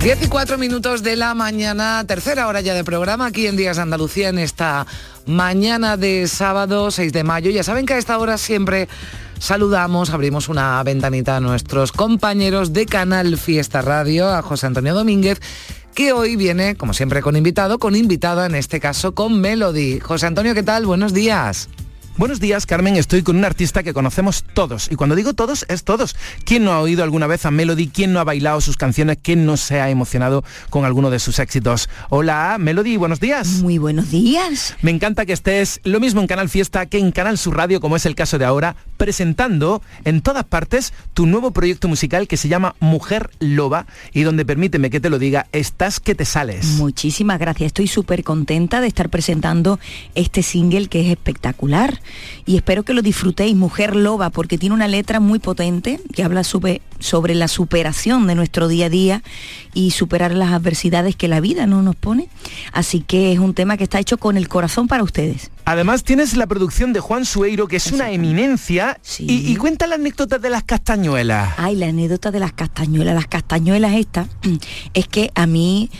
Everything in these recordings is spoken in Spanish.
10 y 4 minutos de la mañana, tercera hora ya de programa aquí en Días de Andalucía en esta mañana de sábado 6 de mayo. Ya saben que a esta hora siempre saludamos, abrimos una ventanita a nuestros compañeros de Canal Fiesta Radio, a José Antonio Domínguez que hoy viene, como siempre, con invitado, con invitada, en este caso con Melody. José Antonio, ¿qué tal? Buenos días. Buenos días, Carmen. Estoy con un artista que conocemos todos. Y cuando digo todos, es todos. ¿Quién no ha oído alguna vez a Melody? ¿Quién no ha bailado sus canciones? ¿Quién no se ha emocionado con alguno de sus éxitos? Hola, Melody, buenos días. Muy buenos días. Me encanta que estés lo mismo en Canal Fiesta que en Canal Sur Radio, como es el caso de ahora, presentando en todas partes tu nuevo proyecto musical que se llama Mujer Loba y donde, permíteme que te lo diga, estás que te sales. Muchísimas gracias. Estoy súper contenta de estar presentando este single que es espectacular y espero que lo disfrutéis, Mujer Loba, porque tiene una letra muy potente que habla sobre, sobre la superación de nuestro día a día y superar las adversidades que la vida no nos pone. Así que es un tema que está hecho con el corazón para ustedes. Además tienes la producción de Juan Sueiro, que es una eminencia, y, y, cuenta la anécdota de las castañuelas. Ay, la anécdota de las castañuelas. Las castañuelas esta es que a mí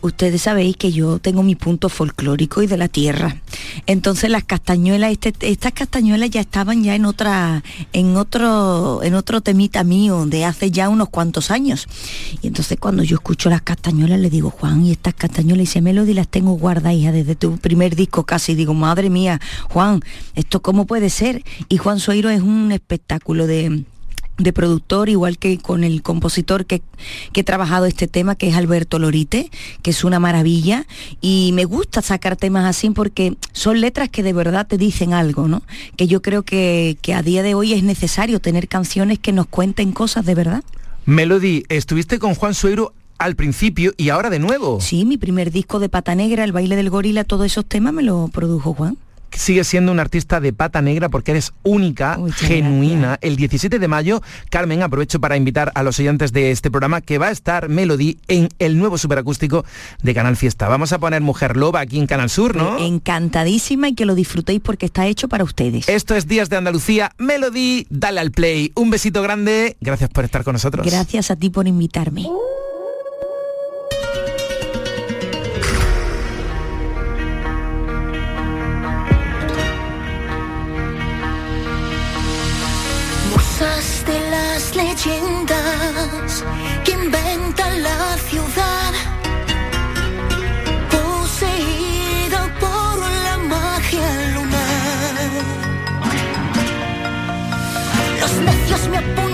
ustedes sabéis que yo tengo mi punto folclórico y de la tierra. Entonces las castañuelas, este, estas castañuelas ya estaban ya en otra, en otro, en otro temita mío de hace ya unos cuantos años. Y entonces cuando yo escucho las castañuelas le digo, Juan, y estas castañuelas, y se Melody las tengo guardadas hija, desde tu primer disco casi. Digo, madre mía, Juan, ¿esto cómo puede ser? Y Juan Soiro es un espectáculo de de productor, igual que con el compositor que, que, he trabajado este tema, que es Alberto Lorite, que es una maravilla. Y me gusta sacar temas así porque son letras que de verdad te dicen algo, ¿no? Que yo creo que, que a día de hoy es necesario tener canciones que nos cuenten cosas de verdad. Melody, estuviste con Juan Suero al principio y ahora de nuevo. Sí, mi primer disco de Pata Negra, El baile del gorila, todos esos temas me lo produjo Juan sigues siendo un artista de pata negra porque eres única, genuina. El 17 de mayo, Carmen, aprovecho para invitar a los oyentes de este programa que va a estar Melody en el nuevo superacústico de Canal Fiesta. Vamos a poner Mujer Loba aquí en Canal Sur, ¿no? Encantadísima y que lo disfrutéis porque está hecho para ustedes. Esto es Días de Andalucía. Melody, dale al play. Un besito grande. Gracias por estar con nosotros. Gracias a ti por invitarme. Leyendas que inventan la ciudad, poseída por la magia lunar. Los necios me apuñalan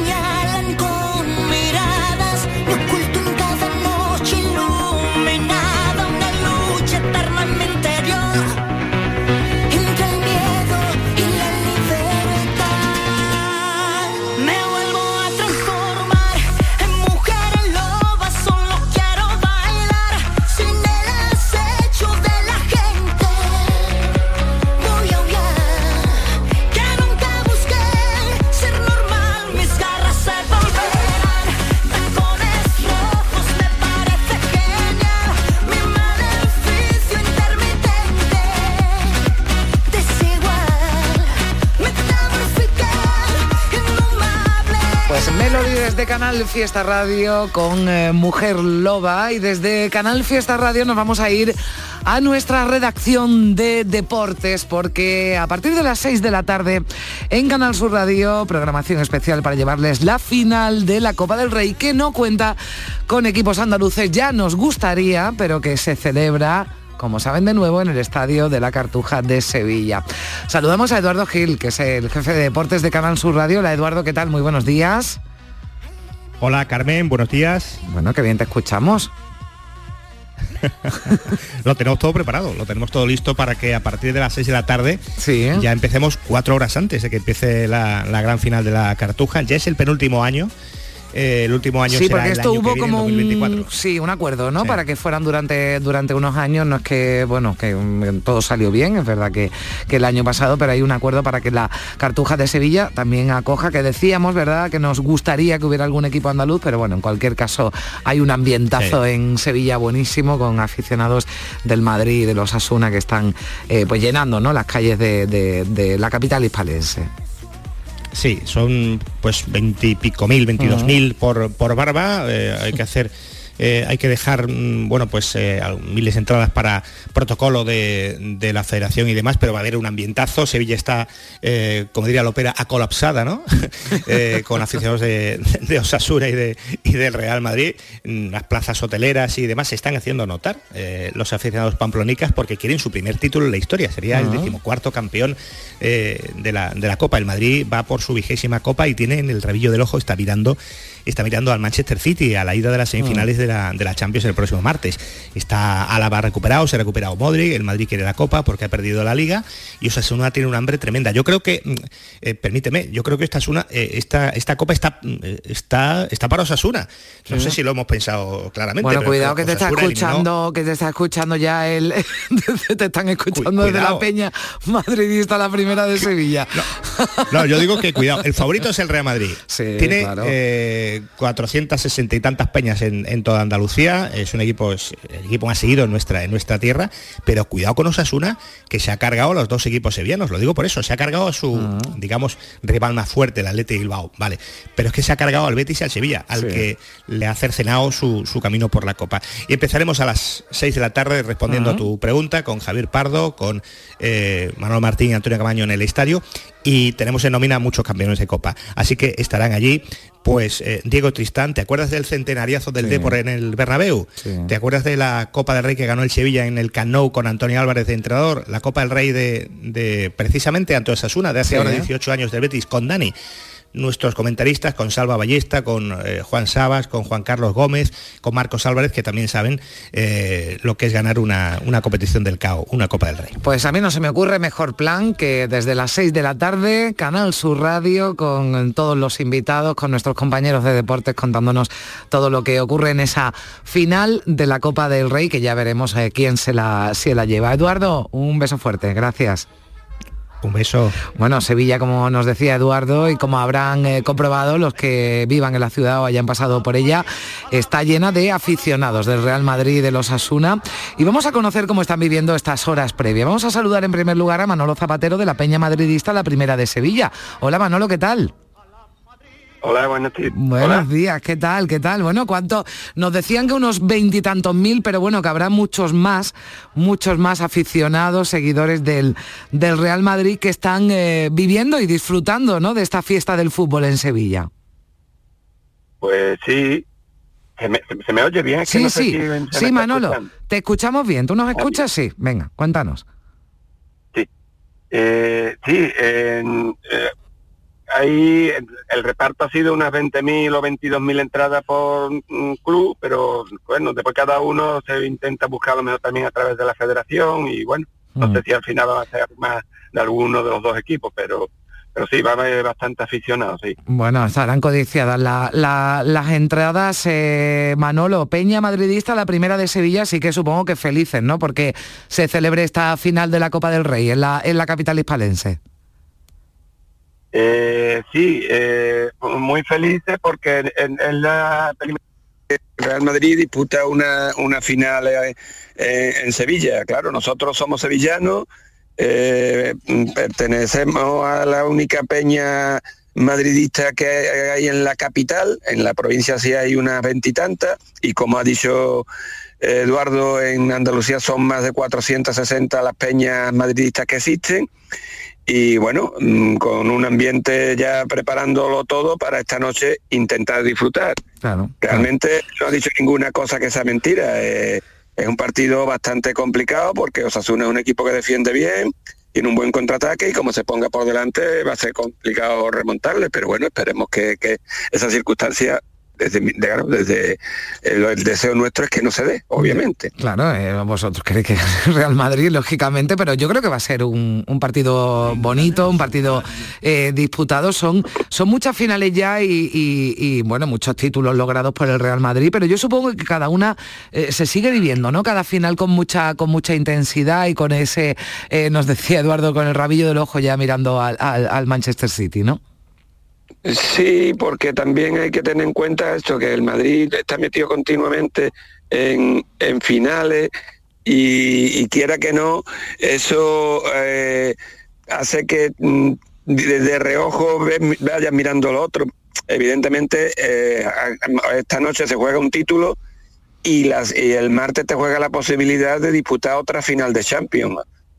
Fiesta Radio con eh, Mujer Loba y desde Canal Fiesta Radio nos vamos a ir a nuestra redacción de deportes porque a partir de las 6 de la tarde en Canal Sur Radio, programación especial para llevarles la final de la Copa del Rey que no cuenta con equipos andaluces, ya nos gustaría, pero que se celebra como saben de nuevo, en el estadio de la Cartuja de Sevilla. Saludamos a Eduardo Gil, que es el jefe de deportes de Canal Sur Radio. Hola Eduardo, ¿qué tal? Muy buenos días. Hola Carmen, buenos días. Bueno, qué bien te escuchamos. lo tenemos todo preparado, lo tenemos todo listo para que a partir de las 6 de la tarde Sí. ya empecemos cuatro horas antes de que empiece la, la gran final de la Cartuja. Ya es el penúltimo año eh, el último año Sí, será porque el esto que hubo viene, como 2024. un sí, un acuerdo, ¿no? Sí. Para que fueran durante durante unos años, no es que bueno, que mm, todo salió bien, es verdad que, que el año pasado, pero hay un acuerdo para que la Cartuja de Sevilla también acoja, que decíamos, ¿verdad? Que nos gustaría que hubiera algún equipo andaluz, pero bueno, en cualquier caso hay un ambientazo Sí. en Sevilla buenísimo con aficionados del Madrid y de los Asuna que están eh, pues llenando, ¿no? Las calles de, de- de la capital hispalense. Sí, son pues veintipico mil, veintidós mil por, por barba. eh, hay que hacer, eh, hay que dejar, mm, bueno, pues eh, miles de entradas para protocolo de, de la federación y demás, pero va a haber un ambientazo. Sevilla está, eh, como diría la ópera, acolapsada, ¿no? Eh, con aficionados de, de Osasura y, de, y del Real Madrid. Mm, Las plazas hoteleras y demás se están haciendo notar los aficionados pamplonicas porque quieren su primer título en la historia. Sería el decimocuarto campeón de, la, de la Copa. El Madrid va por su vigésima Copa y tiene en el rabillo del ojo, está mirando, está mirando al Manchester City, a la ida de las semifinales de, la, de la Champions el próximo martes. Está Álava recuperado, se ha recuperado Modric, el Madrid quiere la Copa porque ha perdido la Liga y Osasuna tiene un hambre tremenda. Yo creo que, mm, eh, permíteme, yo creo que esta, Osasuna, eh, esta, esta Copa está, mm, está, está para Osasuna. No sé si lo hemos pensado claramente. Bueno, pero cuidado que te está eliminó- escuchando, que te está escuchando ya el te están escuchando desde la peña madridista la primera de Sevilla. No, yo digo que cuidado, el favorito es el Real Madrid. Sí, Tiene claro. eh, 460 y tantas peñas en, en toda Andalucía, es un equipo, es el equipo más seguido en nuestra, en nuestra tierra, pero cuidado con Osasuna, que se ha cargado a los dos equipos sevillanos, lo digo por eso, se ha cargado a su, Ah. digamos, rival más fuerte, el Atleti Bilbao, vale, pero es que se ha cargado al Betis y al Sevilla, al Sí. que le ha cercenado su, su camino por la Copa. Y empezaremos a las 6 de la tarde respondiendo a tu pregunta con Javier Pardo, con eh, Manuel Martín y Antonio Camaño en el estadio y tenemos en nómina muchos campeones de Copa. Así que estarán allí, pues eh, Diego Tristán, ¿te acuerdas del centenariazo del Sí. Depor en el Bernabéu? Sí. ¿Te acuerdas de la Copa del Rey que ganó el Sevilla en el Camp Nou con Antonio Álvarez de entrenador? La Copa del Rey de, de precisamente Antonio Sasuna, de hace Sí. ahora 18 años del Betis, con Dani nuestros comentaristas, con Salva Ballesta, con eh, Juan Sabas, con Juan Carlos Gómez, con Marcos Álvarez, que también saben eh, lo que es ganar una, una competición del CAO, una Copa del Rey. Pues a mí no se me ocurre mejor plan que desde las 6 de la tarde, Canal Sur Radio, con todos los invitados, con nuestros compañeros de deportes contándonos todo lo que ocurre en esa final de la Copa del Rey, que ya veremos eh, quién se la, se la lleva. Eduardo, un beso fuerte, gracias. Un beso. Bueno, Sevilla, como nos decía Eduardo, y como habrán eh, comprobado los que vivan en la ciudad o hayan pasado por ella, está llena de aficionados del Real Madrid de los Asuna. Y vamos a conocer cómo están viviendo estas horas previas. Vamos a saludar en primer lugar a Manolo Zapatero de la Peña Madridista, la primera de Sevilla. Hola Manolo, ¿qué tal? Hola, buenos días. Buenos días, ¿qué tal? ¿Qué tal? Bueno, ¿cuánto? Nos decían que unos veintitantos mil, pero bueno, que habrá muchos más, muchos más aficionados, seguidores del, del Real Madrid que están eh, viviendo y disfrutando ¿no? de esta fiesta del fútbol en Sevilla. Pues sí. ¿Se me, se me oye bien? Es que Sí, no sé sí, si sí, Manolo, escuchando. te escuchamos bien. ¿Tú nos escuchas? Sí, venga, cuéntanos. Eh, sí, eh, ahí el, reparto ha sido unas 20.000 o 22.000 entradas por mm, club, pero bueno, después cada uno se intenta buscar lo mejor también a través de la federación y bueno, no Mm. sé si al final va a ser más de alguno de los dos equipos, pero pero sí, va a haber bastante aficionados, sí. Bueno, estarán codiciadas la- la- las entradas. eh, Manolo, Peña Madridista, la primera de Sevilla, así que supongo que felices, ¿no? Porque se celebre esta final de la Copa del Rey en la, en la capital hispalense. Eh, sí, eh, muy felices porque en, en la Real Madrid disputa una, una final eh, en Sevilla. Claro, nosotros somos sevillanos, pertenecemos a la única peña madridista que hay en la capital, en la provincia sí hay unas veintitantas, y como ha dicho Eduardo, en Andalucía son más de 460 las peñas madridistas que existen y bueno, mm, con un ambiente ya preparándolo todo para esta noche intentar disfrutar. Claro. Realmente no ha dicho ninguna cosa que sea mentira. eh, es un partido bastante complicado porque Osasuna es un equipo que defiende bien, tiene un buen contraataque y como se ponga por delante va a ser complicado remontarle, pero bueno, esperemos que, que esa circunstancia desde, desde el, deseo nuestro es que no se dé, obviamente. Claro, eh, vosotros queréis que Real Madrid, lógicamente, pero yo creo que va a ser un, partido bonito, un partido eh, disputado. Son, son muchas finales ya y, bueno, muchos títulos logrados por el Real Madrid, pero yo supongo que cada una eh, se sigue viviendo, ¿no? Cada final con mucha, con mucha intensidad y con ese, nos decía Eduardo, con el rabillo del ojo ya mirando al- al Manchester City, ¿no? Sí, porque también hay que tener en cuenta esto, que el Madrid está metido continuamente en, en finales y, quiera que no, eso eh, hace que mm, desde reojo vayas mirando lo otro. Evidentemente, eh, esta noche se juega un título y, las, y el martes te juega la posibilidad de disputar otra final de Champions.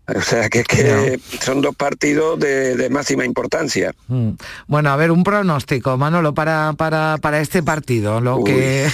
O sea que, es que son dos partidos de, de máxima importancia. Mm. Bueno, a ver, un pronóstico, Manolo, para, para, para este partido. Lo Uy. que.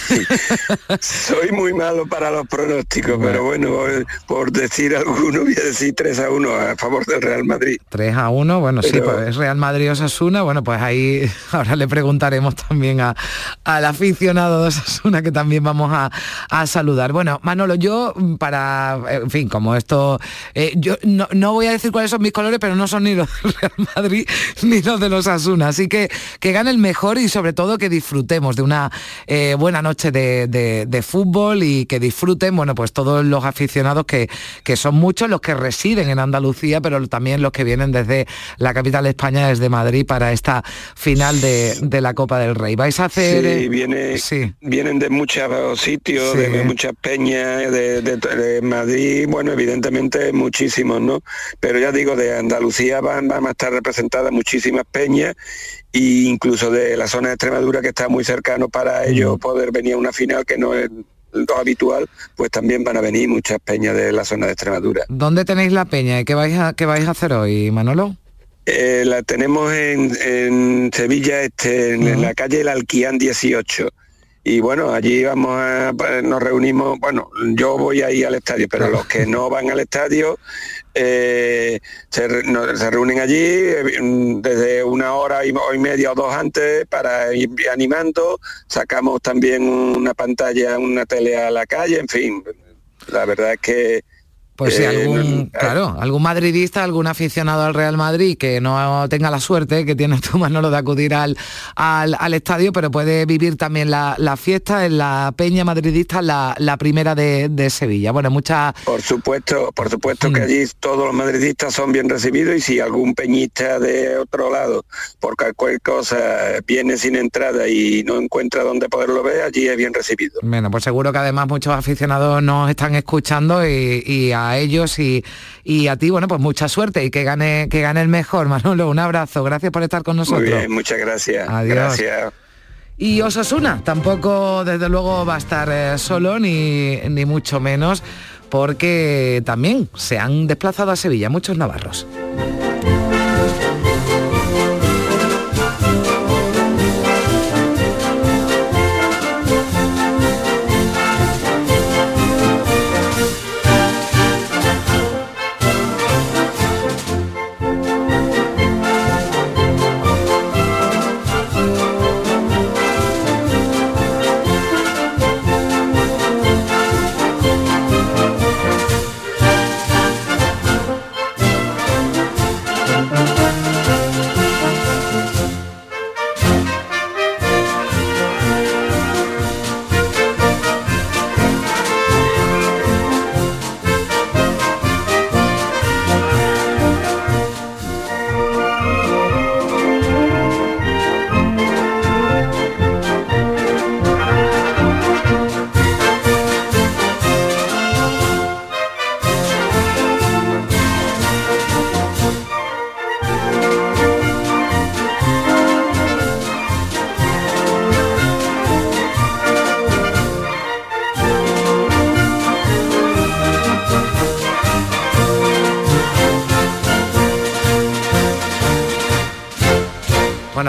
Soy muy malo para los pronósticos, pero bueno, por, por decir alguno, voy a decir 3 a 1 a favor del Real Madrid. 3 a 1, bueno, sí, pues es Real Madrid Osasuna, bueno, pues ahí ahora le preguntaremos también a, al aficionado de Osasuna que también vamos a, a saludar. Bueno, Manolo, yo mm, para, en fin, como esto, eh, yo no, no voy a decir cuáles son mis colores, pero no son ni los del Real Madrid ni los de los Osasuna, así que que gane el mejor y sobre todo que disfrutemos de una eh, buena noche de, de- de fútbol y que disfruten, bueno, pues todos los aficionados que, que son muchos los que residen en Andalucía, pero también los que vienen desde la capital de España, desde Madrid, para esta final de, de la Copa del Rey. ¿Vais a hacer...? Sí, eh, viene, sí. vienen de muchos sitios, Sí. de muchas peñas, de, de- Madrid, bueno, evidentemente ¿no? Pero ya digo, de Andalucía van, van a estar representadas muchísimas peñas e incluso de la zona de Extremadura que está muy cercano para ellos poder venir a una final que no es lo habitual, pues también van a venir muchas peñas de la zona de Extremadura. ¿Dónde tenéis la peña y qué vais a, qué vais a hacer hoy, Manolo? Eh, la tenemos en, en Sevilla, este, en, en la calle El Alquián 18. Y bueno, allí vamos a, nos reunimos, bueno, yo voy ahí al estadio, pero los que no van al estadio eh, se, se reúnen allí eh, desde una hora y, y media o dos antes para ir animando, sacamos también una pantalla, una tele a la calle, en fin, la verdad es que Pues si Eh, algún, claro, algún madridista, algún aficionado al Real Madrid que no tenga la suerte que tienes tú, Manolo, de acudir al, al, al estadio, pero puede vivir también la, la fiesta en la Peña Madridista, la, la primera de, de Sevilla. Bueno, muchas... Por supuesto, por supuesto Mm. que allí todos los madridistas son bien recibidos y si algún peñista de otro lado por cualquier cosa viene sin entrada y no encuentra dónde poderlo ver, allí es bien recibido. Bueno, pues seguro que además muchos aficionados nos están escuchando y, y a ellos y, y a ti, bueno, pues mucha suerte y que gane, que gane el mejor, Manolo. Un abrazo, gracias por estar con Muy nosotros. bien, muchas gracias. Adiós. Gracias. Y Osasuna tampoco, desde luego, va a estar eh, solo, ni, ni mucho menos, porque también se han desplazado a Sevilla muchos navarros.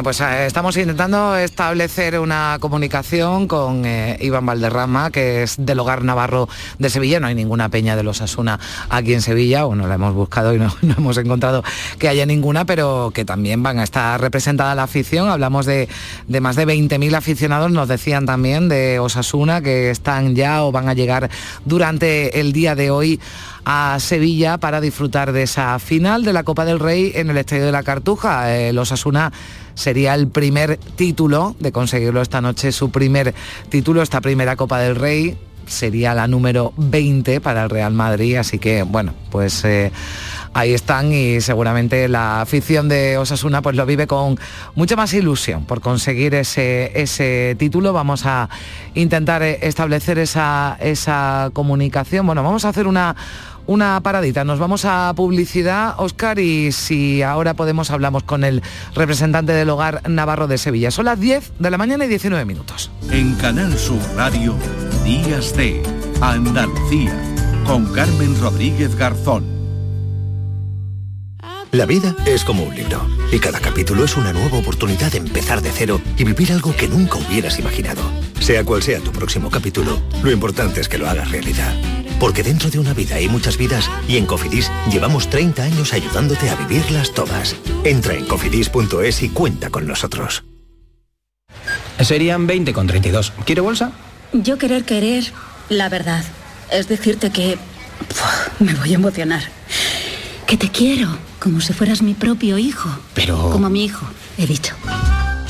Pues eh, estamos intentando establecer una comunicación con eh, Iván Valderrama, que es del Hogar Navarro de Sevilla. No hay ninguna peña de los Asuna aquí en Sevilla. Bueno, la hemos buscado y no, hemos encontrado que haya ninguna, pero que también van a estar representada la afición. Hablamos de, más de 20.000 aficionados, nos decían también, de Osasuna, que están ya o van a llegar durante el día de hoy a Sevilla para disfrutar de esa final de la Copa del Rey en el Estadio de la Cartuja. El Osasuna sería el primer título de conseguirlo esta noche, su primer título, esta primera Copa del Rey sería la número 20 para el Real Madrid, así que bueno, pues eh, ahí están y seguramente la afición de Osasuna pues lo vive con mucha más ilusión por conseguir ese, ese título. Vamos a intentar eh, establecer esa, esa comunicación. Bueno, vamos a hacer una una paradita. Nos vamos a publicidad, Oscar, y si ahora podemos hablamos con el representante del hogar Navarro de Sevilla. Son las 10 de la mañana y 19 minutos. En Canal Sur Radio, Días de Andalucía, con Carmen Rodríguez Garzón. La vida es como un libro y cada capítulo es una nueva oportunidad de empezar de cero y vivir algo que nunca hubieras imaginado. Sea cual sea tu próximo capítulo, lo importante es que lo hagas realidad. Porque dentro de una vida hay muchas vidas y en Cofidis llevamos 30 años ayudándote a vivirlas todas. Entra en cofidis.es y cuenta con nosotros. Serían 20 con 32. ¿Quiere bolsa? Yo querer querer, la verdad. Es decirte que... Puf, me voy a emocionar. Que te quiero, como si fueras mi propio hijo. Pero... Como mi hijo, he dicho.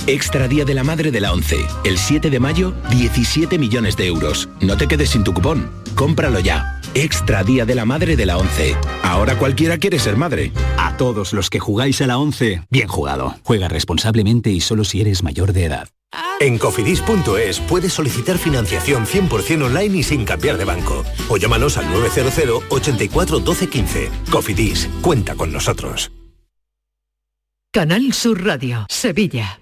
Extra Día de la Madre de la 11. El 7 de mayo, 17 millones de euros. No te quedes sin tu cupón. Cómpralo ya. Extra Día de la Madre de la 11. Ahora cualquiera quiere ser madre. A todos los que jugáis a la 11, bien jugado. Juega responsablemente y solo si eres mayor de edad. En cofidis.es puedes solicitar financiación 100% online y sin cambiar de banco. O llámanos al 900 84 12 15. Cofidis, cuenta con nosotros. Canal Sur Radio, Sevilla.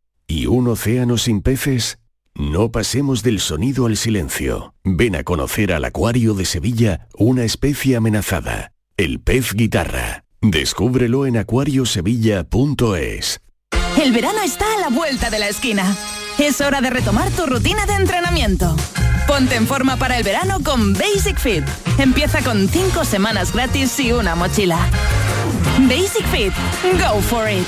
¿Y un océano sin peces? No pasemos del sonido al silencio. Ven a conocer al Acuario de Sevilla una especie amenazada, el pez guitarra. Descúbrelo en acuariosevilla.es. El verano está a la vuelta de la esquina. Es hora de retomar tu rutina de entrenamiento. Ponte en forma para el verano con Basic Fit. Empieza con 5 semanas gratis y una mochila. Basic Fit. Go for it.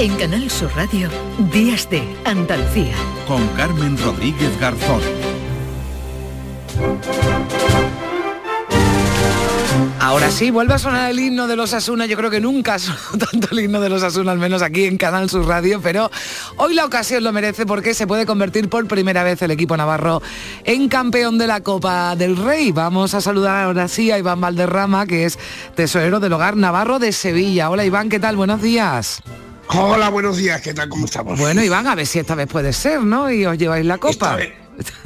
En Canal Sur Radio, Días de Andalucía. Con Carmen Rodríguez Garzón. Ahora sí, vuelve a sonar el himno de los Asuna. Yo creo que nunca sonado tanto el himno de los Asuna, al menos aquí en Canal Sur Radio, pero hoy la ocasión lo merece porque se puede convertir por primera vez el equipo navarro en campeón de la Copa del Rey. Vamos a saludar ahora sí a Iván Valderrama, que es tesorero del hogar Navarro de Sevilla. Hola Iván, ¿qué tal? Buenos días. Hola, buenos días, ¿qué tal? ¿Cómo estamos? Bueno, Iván, a ver si esta vez puede ser, ¿no? Y os lleváis la copa. Esta vez,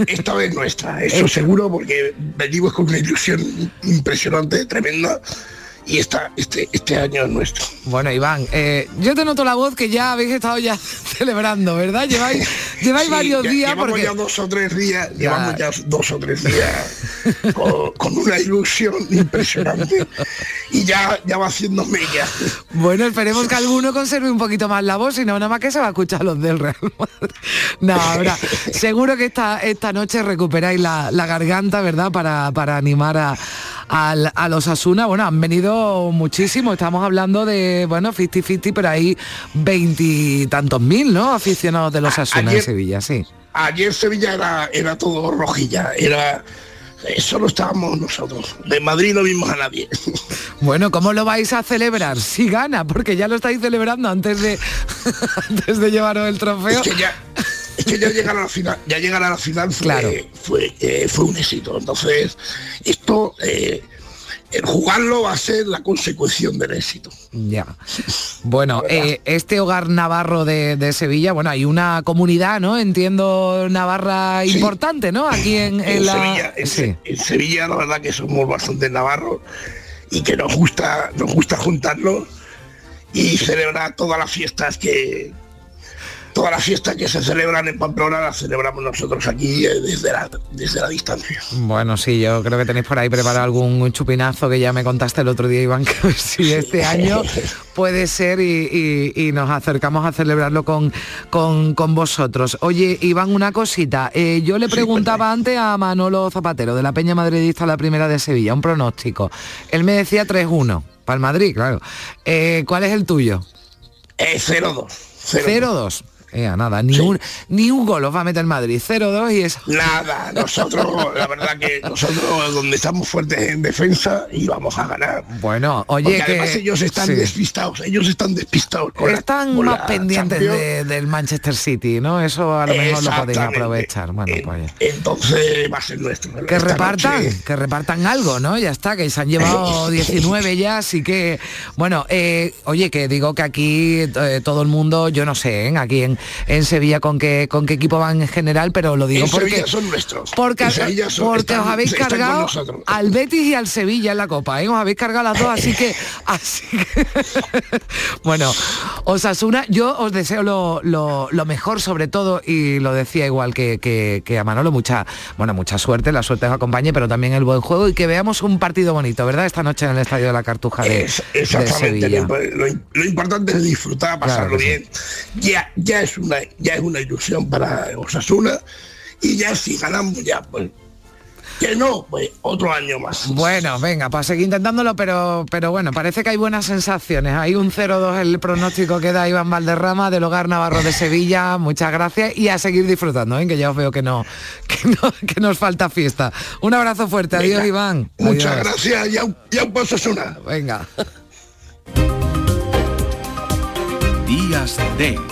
esta vez nuestra, eso seguro, porque venimos con una ilusión impresionante, tremenda. Y esta, este, este año es nuestro. Bueno, Iván, eh, yo te noto la voz que ya habéis estado ya celebrando, ¿verdad? Lleváis, lleváis Sí, varios ya- días llevamos porque... ya dos o tres días, llevamos ya dos o tres días con, con una ilusión impresionante y ya, ya va haciendo mella. Bueno, esperemos que alguno conserve un poquito más la voz, si no, nada más que se va a escuchar los del Real Madrid. No, habrá. Seguro que esta, esta noche recuperáis la, la garganta, ¿verdad? Para, para animar a, al, a los Asuna. Bueno, han venido muchísimo, estamos hablando de, bueno, 50-50, pero hay veintitantos mil, ¿no? Aficionados de los Asuna en Sevilla, sí. Ayer Sevilla era, era todo rojilla, era solo estábamos nosotros. De Madrid no vimos a nadie. Bueno, ¿cómo lo vais a celebrar? Si gana, porque ya lo estáis celebrando antes de, antes de llevaros el trofeo. Es que ya, es que ya llegar a la final, ya llegar a la final fue, fue, eh, fue un éxito. Entonces, esto, eh, el jugarlo va a ser la consecución del éxito. Ya. Bueno, eh, este hogar navarro de, de Sevilla, bueno, hay una comunidad, ¿no? Entiendo, navarra importante, ¿no? Aquí en, en En la... Sevilla, en, Se- en Sevilla la verdad que somos bastante navarros y que nos gusta, nos gusta juntarnos y celebrar todas las fiestas que todas las fiestas que se celebran en Pamplona las celebramos nosotros aquí eh, desde la, desde la distancia. Bueno, sí, yo creo que tenéis por ahí preparado algún chupinazo que ya me contaste el otro día, Iván, que si este año puede ser y, y- y nos acercamos a celebrarlo con, con, con vosotros. Oye, Iván, una cosita. eh, yo le preguntaba antes a Manolo Zapatero, de la Peña Madridista, la primera de Sevilla, un pronóstico. Él me decía 3-1, para el Madrid, claro. Eh, ¿Cuál es el tuyo? Eh, 0-2. 0-2. Eh, nada, ni, un, ni un gol os va a meter el Madrid. 0-2 y es... Nada, nosotros, la verdad que nosotros donde estamos fuertes en defensa y vamos a ganar. Bueno, oye, Porque que... además ellos están sí. despistados, ellos están despistados. con la- Están con más la pendientes de- del Manchester City, ¿no? Eso a lo mejor lo podéis aprovechar. Bueno, pues Entonces va a ser nuestro. que repartan, noche- que repartan algo, ¿no? Ya está, que se han llevado 19 ya, así que, bueno, eh, oye, que digo que aquí eh, todo el mundo, yo no sé, ¿eh? aquí en, en Sevilla con qué, con qué equipo van en general, pero lo digo En porque... Sevilla son nuestros. Porque, son- porque os habéis cargado al Betis y al Sevilla en la Copa, ¿eh? Os habéis cargado las dos, así que... Así que bueno, Osasuna, yo os deseo lo, lo- lo mejor sobre todo, y lo decía igual que, que- que a Manolo, mucha, bueno, mucha suerte, la suerte os acompañe, pero también el buen juego y que veamos un partido bonito, ¿verdad? Esta noche en el Estadio de la Cartuja de, Es- de Exactamente, Sevilla. lo, importante es disfrutar, pasarlo Claro bien. Ya, ya es una, ya es una ilusión para Osasuna y ya si ganamos ya pues que no, pues otro año más. Bueno, venga, para seguir intentándolo, pero, pero bueno, parece que hay buenas sensaciones. Hay un 0-2 el pronóstico que da Iván Valderrama del Hogar Navarro de Sevilla. Muchas gracias y a seguir disfrutando, ¿eh? que ya os veo que no, que no, que nos falta fiesta. Un abrazo fuerte, adiós Venga, Iván. Muchas Adiós. gracias, ya, ya un Osasuna. Venga. Días de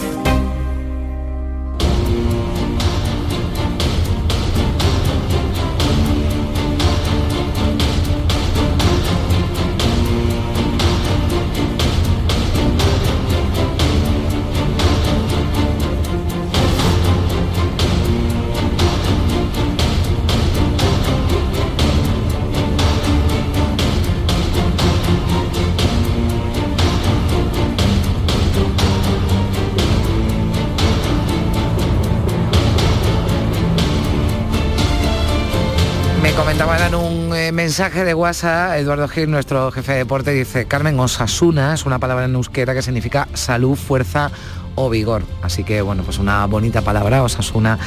Mensaje de WhatsApp, Eduardo Gil, nuestro jefe de deporte, dice, Carmen, Osasuna es una palabra en euskera que significa salud, fuerza o vigor. Así que, bueno, pues una bonita palabra, Osasuna,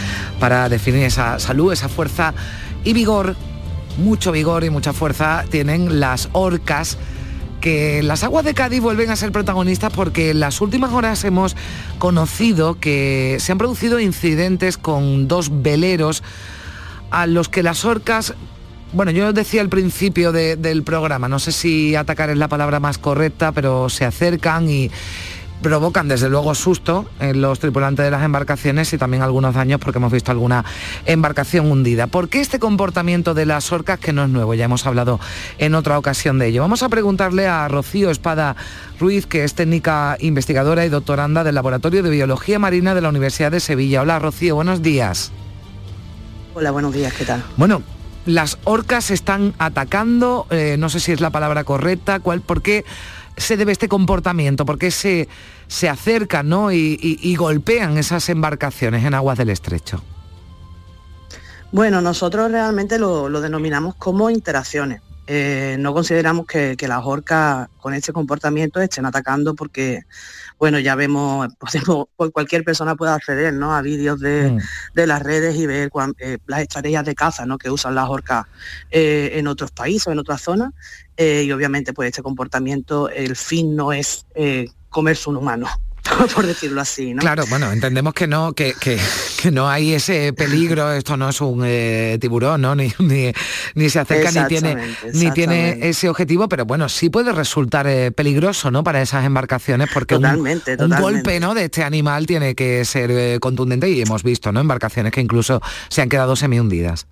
para definir esa salud, esa fuerza y vigor. Mucho vigor y mucha fuerza tienen las orcas que las aguas de Cádiz vuelven a ser protagonistas porque en las últimas horas hemos conocido que se han producido incidentes con dos veleros a los que las orcas, bueno, yo decía al principio de- del programa, no sé si atacar es la palabra más correcta, pero se acercan y provocan desde luego susto en los tripulantes de las embarcaciones y también algunos daños porque hemos visto alguna embarcación hundida. ¿Por qué este comportamiento de las orcas que no es nuevo? Ya hemos hablado en otra ocasión de ello. Vamos a preguntarle a Rocío Espada Ruiz, que es técnica investigadora y doctoranda del Laboratorio de Biología Marina de la Universidad de Sevilla. Hola Rocío, buenos días. Hola, buenos días, ¿qué tal? Bueno, las orcas están atacando, eh, no sé si es la palabra correcta, ¿cuál, ¿por qué se debe este comportamiento? ¿Por qué se, se acercan ¿no? y, golpean esas embarcaciones en aguas del estrecho? Bueno, nosotros realmente lo, lo denominamos como interacciones. Eh, no consideramos que, que las orcas con este comportamiento estén atacando porque, bueno, ya vemos, podemos, pues cualquier persona puede acceder ¿no? a vídeos de, Mm. de las redes y ver cuan- eh, las estrategias de caza ¿no? que usan las orcas eh, en otros países o en otras zonas. Eh, y obviamente pues este comportamiento, el fin no es comerse un humano, por decirlo así. ¿no? Claro, bueno, entendemos que no, que, que- que no hay ese peligro, esto no es un eh, tiburón, ¿no? Ni, ni, ni se acerca ni tiene, ni tiene ese objetivo, pero bueno, sí puede resultar eh, peligroso, ¿no? Para esas embarcaciones, porque un- Totalmente, un, golpe ¿no? de este animal tiene que ser eh, contundente y hemos visto, ¿no? Embarcaciones que incluso se han quedado semi hundidas.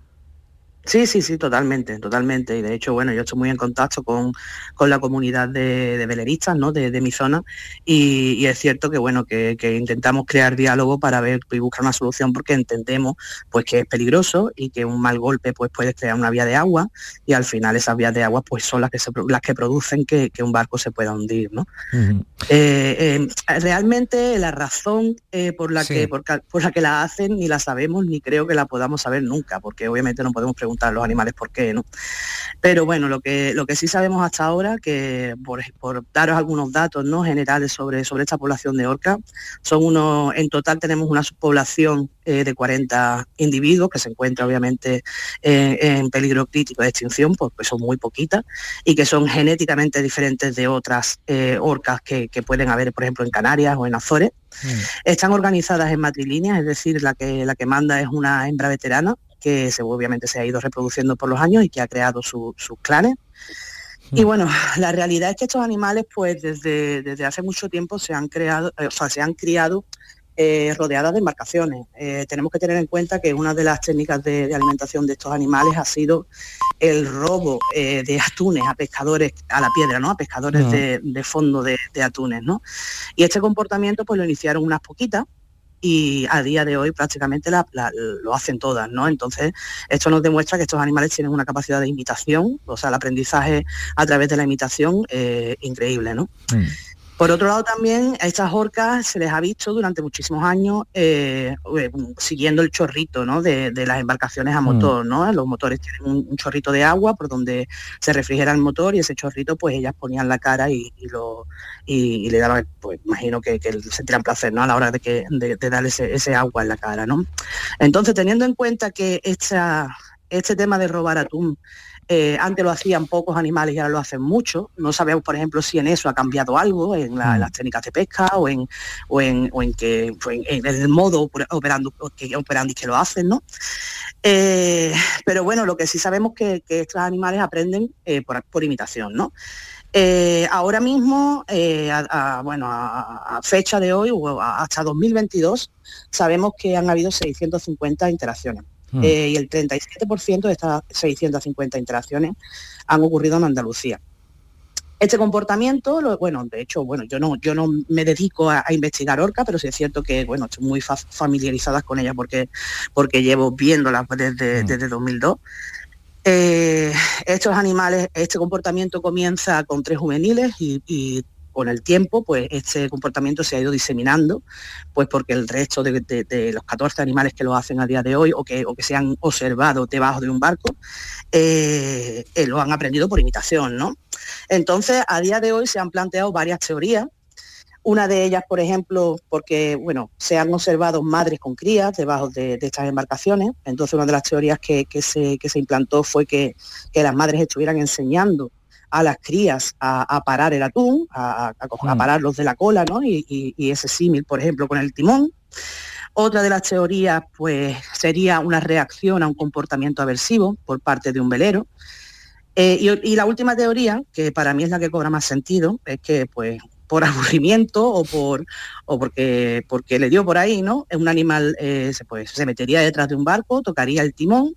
Sí, sí, sí, totalmente, totalmente. Y de hecho, bueno, yo estoy muy en contacto con, con la comunidad de, de veleristas, ¿no? De, de mi zona. Y, y es cierto que, bueno, que, que intentamos crear diálogo para ver y buscar una solución porque entendemos pues que es peligroso y que un mal golpe pues puede crear una vía de agua y al final esas vías de agua pues son las que se, las que producen que, que un barco se pueda hundir, ¿no? Eh, eh, realmente la razón eh, por, la Sí. que, por la que la hacen ni la sabemos ni creo que la podamos saber nunca, porque obviamente no podemos preguntar a los animales por qué, ¿no? Pero bueno, lo que, lo que sí sabemos hasta ahora, que por, por daros algunos datos ¿no? generales sobre, sobre esta población de orcas, son unos, en total tenemos una subpoblación eh, de 40 individuos que se encuentra obviamente eh, en peligro crítico de extinción, porque son muy poquitas, y que son genéticamente diferentes de otras eh, orcas que, que pueden haber, por ejemplo, en Canarias o en Azores. Están organizadas en matrilíneas, es decir, la que, la que manda es una hembra veterana que se, obviamente se ha ido reproduciendo por los años y que ha creado su- sus clanes. Y bueno, la realidad es que estos animales, pues desde, desde hace mucho tiempo se han creado, eh, o sea, se han criado eh, rodeadas de embarcaciones. Eh, tenemos que tener en cuenta que una de las técnicas de, de alimentación de estos animales ha sido el robo eh, de atunes a pescadores a la piedra, ¿no? A pescadores de, de fondo de, de atunes, ¿no? Y este comportamiento pues lo iniciaron unas poquitas y a día de hoy prácticamente lo hacen todas, ¿no? Entonces, esto nos demuestra que estos animales tienen una capacidad de imitación, o sea, el aprendizaje a través de la imitación eh, increíble, ¿no? Por otro lado, también a estas orcas se les ha visto durante muchísimos años eh, eh, siguiendo el chorrito ¿no? de, de las embarcaciones a Mm. motor. ¿no? Los motores tienen un, un chorrito de agua por donde se refrigera el motor y ese chorrito pues ellas ponían la cara y, y lo, y, y le daban, pues imagino que, que sentirán placer ¿no? a la hora de, que, de, de darle ese, ese agua en la cara. ¿no? Entonces, teniendo en cuenta que esta, este tema de robar atún eh, antes lo hacían pocos animales y ahora lo hacen mucho. No sabemos, por ejemplo, si en eso ha cambiado algo, en, la- en las técnicas de pesca o en, o en, o en que, o en, en el modo oper- operando, que, operandi que lo hacen, ¿no? Eh, pero bueno, lo que sí sabemos que, que estos animales aprenden eh, por, por imitación, ¿no? Eh, ahora mismo, eh, a, a- bueno, a, a fecha de hoy, hasta 2022, sabemos que han habido 650 interacciones. Mm. Eh, y el 37% de estas 650 interacciones han ocurrido en Andalucía. Este comportamiento, lo- bueno, de hecho, bueno, yo no, yo no me dedico a, a investigar orca, pero sí es cierto que, bueno, estoy muy fa- familiarizada con ella porque, porque llevo viéndolas desde, desde 2002. Eh, estos animales, este comportamiento comienza con tres juveniles y, y con el tiempo, pues este comportamiento se ha ido diseminando, pues porque el resto de, los 14 animales que lo hacen a día de hoy o que, o que se han observado debajo de un barco, eh, eh, lo han aprendido por imitación, ¿no? Entonces, a día de hoy se han planteado varias teorías. Una de ellas, por ejemplo, porque bueno, se han observado madres con crías debajo de, estas embarcaciones. Entonces, una de las teorías que, que se, que se implantó fue que, que las madres estuvieran enseñando a las crías a, a parar el atún, a, a- a a pararlos de la cola, ¿no? Y, y- y ese símil, por ejemplo, con el timón. Otra de las teorías, pues, sería una reacción a un comportamiento aversivo por parte de un velero. Eh, y, y la última teoría, que para mí es la que cobra más sentido, es que pues por aburrimiento o por o porque porque le dio por ahí, ¿no? Un animal eh, se, pues, se metería detrás de un barco, tocaría el timón.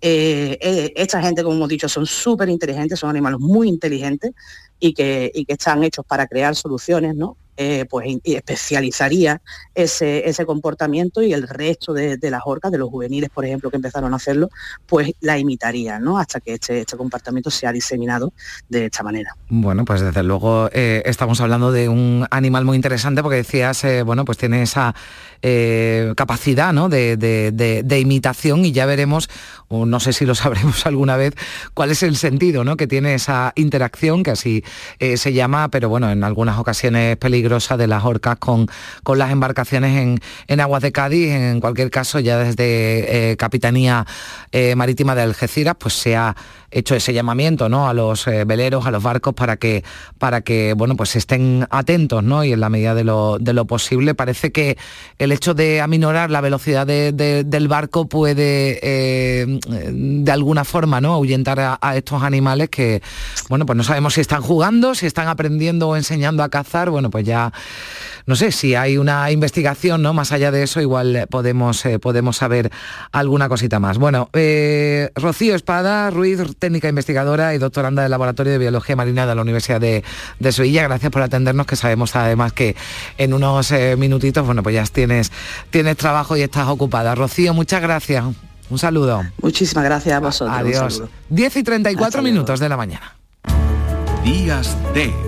Eh, eh, esta gente, como hemos dicho, son súper inteligentes, son animales muy inteligentes y que, y que están hechos para crear soluciones, ¿no? eh, pues y especializaría ese, ese comportamiento y el resto de, de las orcas, de los juveniles, por ejemplo, que empezaron a hacerlo, pues la imitarían, ¿no? Hasta que este, este comportamiento sea diseminado de esta manera. Bueno, pues desde luego eh, estamos hablando de un animal muy interesante porque decías, eh, bueno, pues tiene esa capacidad ¿no? de, de- de- de imitación y ya veremos, o no sé si lo sabremos alguna vez, cuál es el sentido ¿no? que tiene esa interacción, que así eh, se llama, pero bueno, en algunas ocasiones peligrosa de las orcas con, con las embarcaciones en, en aguas de Cádiz. En cualquier caso, ya desde eh, Capitanía eh, Marítima de Algeciras, pues se ha hecho ese llamamiento ¿no? a los eh, veleros, a los barcos, para que, para que bueno, pues estén atentos ¿no? y en la medida de lo, posible. Parece que el hecho de aminorar la velocidad de- del barco puede eh, de alguna forma ¿no? ahuyentar a, a estos animales que bueno, pues no sabemos si están jugando, si están aprendiendo o enseñando a cazar. Bueno, pues ya no sé si hay una investigación, ¿no? Más allá de eso, igual eh, podemos, eh, podemos saber alguna cosita más. Bueno, eh, Rocío Espada, Ruiz, técnica investigadora y doctoranda del Laboratorio de Biología Marina de la Universidad de, de Sevilla, gracias por atendernos, que sabemos además que en unos eh, minutitos, bueno, pues ya tienes, tienes trabajo y estás ocupada. Rocío, muchas gracias. Un saludo. Muchísimas gracias a vosotros. Adiós. saludo. 10 y 34 minutos de la mañana. Días de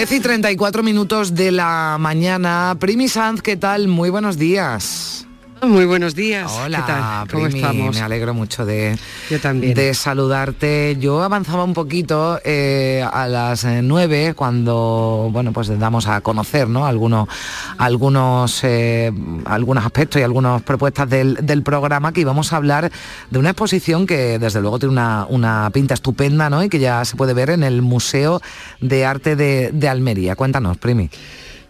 Diez y 34 minutos de la mañana. Primi Sanz, ¿qué tal? Muy buenos días. Muy buenos días. Hola, ¿Qué tal? ¿Cómo Primi, estamos? Me alegro mucho de, Yo también. de saludarte. Yo avanzaba un poquito eh, a las eh, 9 cuando bueno pues damos a conocer ¿no? algunos, algunos, eh, algunos aspectos y algunas propuestas del, del programa que íbamos a hablar de una exposición que desde luego tiene una, una pinta estupenda ¿no? y que ya se puede ver en el Museo de Arte de, de Almería. Cuéntanos, Primi.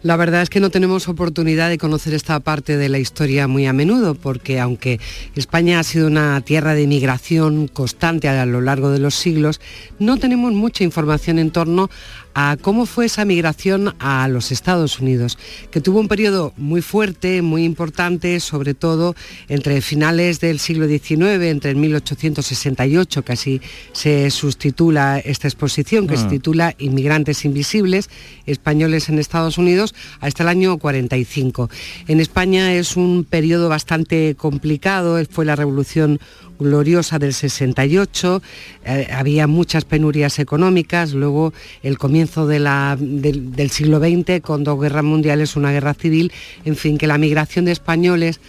La verdad es que no tenemos oportunidad de conocer esta parte de la historia muy a menudo, porque aunque España ha sido una tierra de migración constante a lo largo de los siglos, no tenemos mucha información en torno a cómo fue esa migración a los Estados Unidos, que tuvo un periodo muy fuerte, muy importante, sobre todo entre finales del siglo XIX, entre el 1868, que así se sustitula esta exposición, que se Ah. titula Inmigrantes Invisibles, Españoles en Estados Unidos, hasta el año 45. En España es un periodo bastante complicado, fue la Revolución gloriosa del 68, eh, había muchas penurias económicas, luego el comienzo de la- del, del siglo XX con dos guerras mundiales, una guerra civil, en fin, que la migración de españoles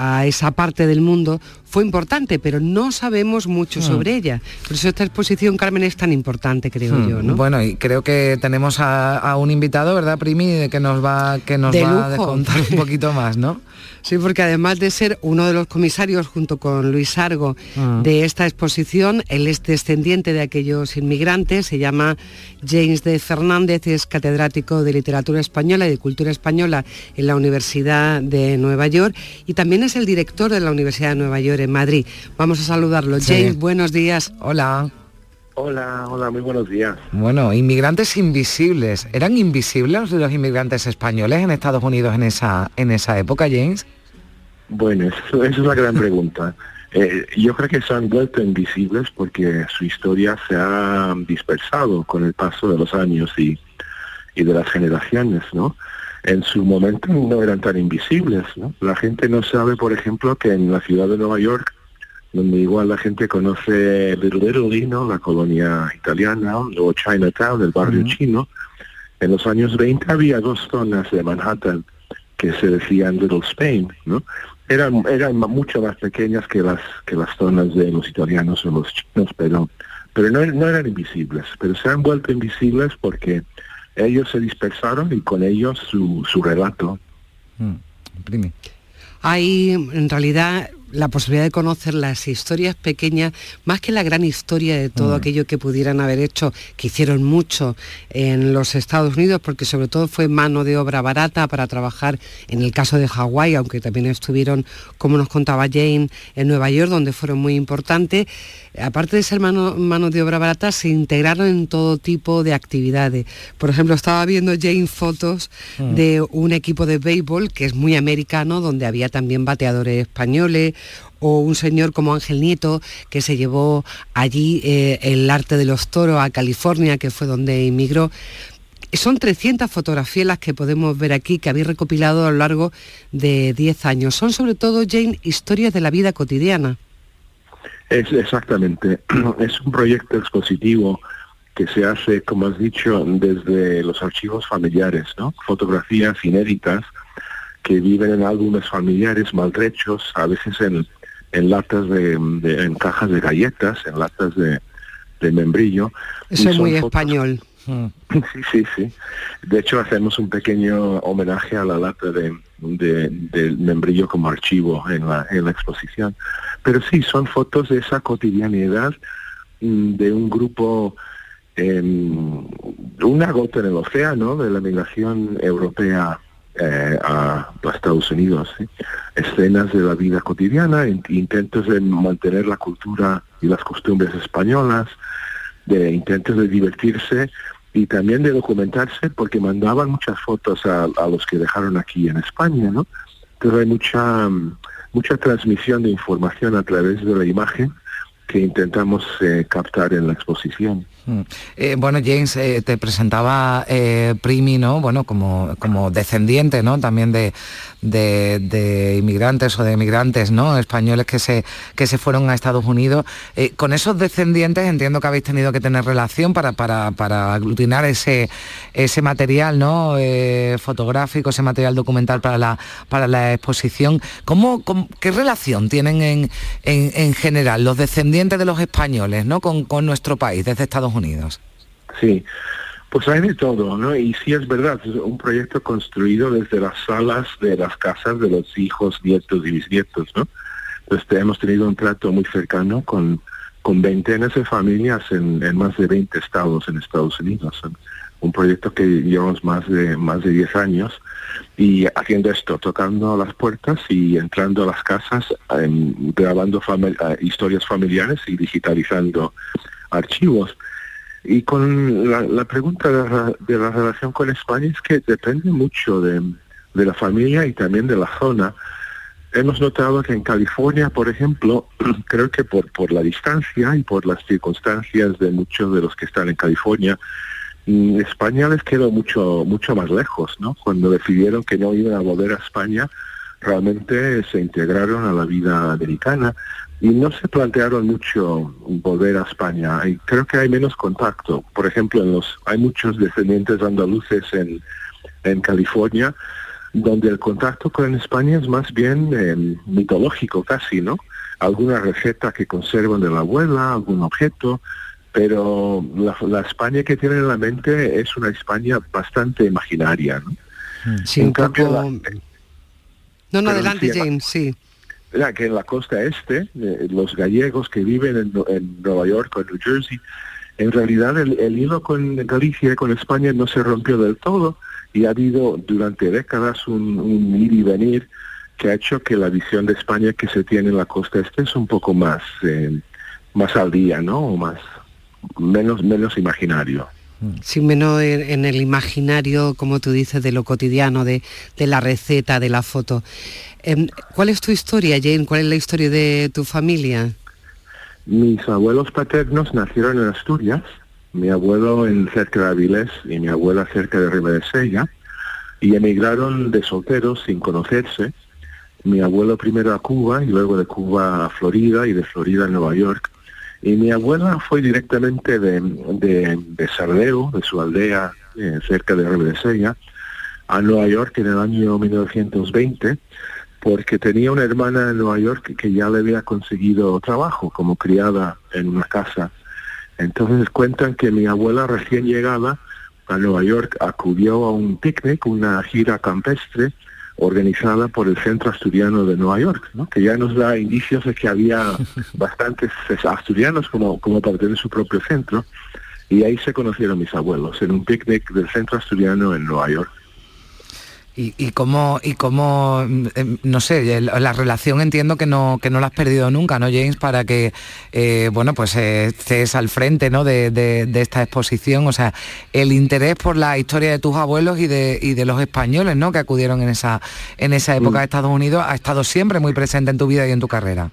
a esa parte del mundo fue importante, pero no sabemos mucho Mm. sobre ella. Por eso esta exposición, Carmen, es tan importante, creo Hmm, yo, ¿no? Bueno, y creo que tenemos a, a un invitado, ¿verdad, Primi? De que nos va, que nos De va a contar un poquito más, ¿no? Sí, porque además de ser uno de los comisarios junto con Luis Argo Ah. de esta exposición, él es descendiente de aquellos inmigrantes, se llama James de Fernández, es catedrático de literatura española y de cultura española en la Universidad de Nueva York y también es el director de la Universidad de Nueva York en Madrid. Vamos a saludarlo. Sí. James, buenos días. Hola. Hola, hola, muy buenos días. Bueno, inmigrantes invisibles. ¿Eran invisibles los inmigrantes españoles en Estados Unidos en esa, en esa época, James? Bueno, eso, esa es la gran pregunta. Eh, yo creo que se han vuelto invisibles porque su historia se ha dispersado con el paso de los años y, y de las generaciones, ¿no? En su momento no eran tan invisibles, ¿no? La gente no sabe, por ejemplo, que en la ciudad de Nueva York, donde igual la gente conoce Little Italy, ¿no? La colonia italiana, o Chinatown, el barrio chino, en los años 20 había dos zonas de Manhattan que se decían Little Spain, ¿no? Eran, eran mucho más pequeñas que las que las zonas de los italianos o los chinos, pero pero no, no eran invisibles, pero se han vuelto invisibles porque ellos se dispersaron y con ellos su, su relato. Primi. Hay en realidad la posibilidad de conocer las historias pequeñas, más que la gran historia de todo Mm. aquello que pudieran haber hecho, que hicieron mucho en los Estados Unidos, porque sobre todo fue mano de obra barata para trabajar en el caso de Hawái, aunque también estuvieron, como nos contaba Jane, en Nueva York, donde fueron muy importantes. Aparte de ser mano, mano de obra barata, se integraron en todo tipo de actividades. Por ejemplo, estaba viendo Jane fotos Mm. de un equipo de béisbol que es muy americano, donde había también bateadores españoles, o un señor como Ángel Nieto, que se llevó allí eh, el arte de los toros a California, que fue donde emigró. Son 300 fotografías las que podemos ver aquí, que habéis recopilado a lo largo de 10 años. Son sobre todo, Jane, historias de la vida cotidiana. Es exactamente, es un proyecto expositivo que se hace, como has dicho, desde los archivos familiares, ¿no? Fotografías inéditas que viven en álbumes familiares maltrechos, a veces en, en latas de, de- en cajas de galletas, en latas de, de membrillo. Eso es muy fotos- español. Sí, sí, sí. De hecho, hacemos un pequeño homenaje a la lata de, de- membrillo como archivo en la, en la exposición. Pero sí, son fotos de esa cotidianidad mm, de un grupo, em, una gota en el océano de la migración europea eh, a los Estados Unidos. Escenas de la vida cotidiana, in- intentos de mantener la cultura y las costumbres españolas, de intentos de divertirse y también de documentarse porque mandaban muchas fotos a, a los que dejaron aquí en España, ¿no? Entonces hay mucha mucha transmisión de información a través de la imagen que intentamos eh, captar en la exposición. Mm. Eh, bueno, James, eh, te presentaba eh, Primi, ¿no? Bueno, como, como descendiente, ¿no? También de, de- inmigrantes o de emigrantes, ¿no? Españoles que se, que se fueron a Estados Unidos. Con esos descendientes entiendo que habéis tenido que tener relación para, para, para aglutinar ese, ese material, ¿no? Fotográfico, ese material documental para la, para la exposición. ¿Cómo, cómo- qué relación tienen en, en, en general los descendientes de los españoles, ¿no? Con, con nuestro país, desde Estados Unidos. Sí, pues hay de todo, ¿no? Y sí es verdad, es un proyecto construido desde las salas de las casas de los hijos, nietos y bisnietos, ¿no? Entonces te- hemos tenido un trato muy cercano con, con veintenas de familias en, más de 20 estados en Estados Unidos. Un proyecto que llevamos más de más de 10 años y haciendo esto, tocando las puertas y entrando a las casas, em, grabando fami- eh, historias familiares y digitalizando archivos. Y con la, la pregunta de la, de la relación con España es que depende mucho de, de la familia y también de la zona. Hemos notado que en California, por ejemplo, creo que por, por la distancia y por las circunstancias de muchos de los que están en California, mm, España les quedó mucho, mucho más lejos, ¿no? Cuando decidieron que no iban a volver a España, realmente se integraron a la vida americana y no se plantearon mucho volver a España. Y creo que hay menos contacto. Por ejemplo, en los, hay muchos descendientes andaluces en, en California donde el contacto con España es más bien eh, mitológico casi, ¿no? Alguna receta que conservan de la abuela, algún objeto, pero la, la España que tienen en la mente es una España bastante imaginaria, ¿no? Sí, En un cambio, poco... la- No, no, adelante, James, sí. Era que en la costa este, eh, los gallegos que viven en, Nu- en Nueva York o en New Jersey, en realidad el, el hilo con Galicia y con España no se rompió del todo y ha habido durante décadas un, un ir y venir que ha hecho que la visión de España que se tiene en la costa este es un poco más eh, más al día, ¿no? O más menos menos imaginario. Sí, menos en, el imaginario, como tú dices, de lo cotidiano, de, de la receta, de la foto. Em, ¿Cuál es tu historia, Jane? ¿Cuál es la historia de tu familia? Mis abuelos paternos nacieron en Asturias, mi abuelo en cerca de Avilés y mi abuela cerca de Ribadesella, y emigraron de solteros sin conocerse. Mi abuelo primero a Cuba y luego de Cuba a Florida y de Florida a Nueva York. Y mi abuela fue directamente de, de, de Sardeu, de su aldea eh, cerca de Ribadesella, a Nueva York en el año 1920 porque tenía una hermana en Nueva York que ya le había conseguido trabajo como criada en una casa. Entonces cuentan que mi abuela recién llegada a Nueva York acudió a un picnic, una gira campestre, organizada por el Centro Asturiano de Nueva York, ¿no? que ya nos da indicios de que había bastantes asturianos como, como para tener su propio centro, y ahí se conocieron mis abuelos, en un picnic del Centro Asturiano en Nueva York. Y, y cómo, y cómo, mm, em, no sé, el- la relación entiendo que no, que no la has perdido nunca, ¿no, James? Para que, eh, bueno, pues eh, estés al frente, ¿no? De, de- de esta exposición, o sea, el interés por la historia de tus abuelos y de, y de los españoles, ¿no? Que acudieron en esa, en esa época a Estados Unidos, ha estado siempre muy presente en tu vida y en tu carrera.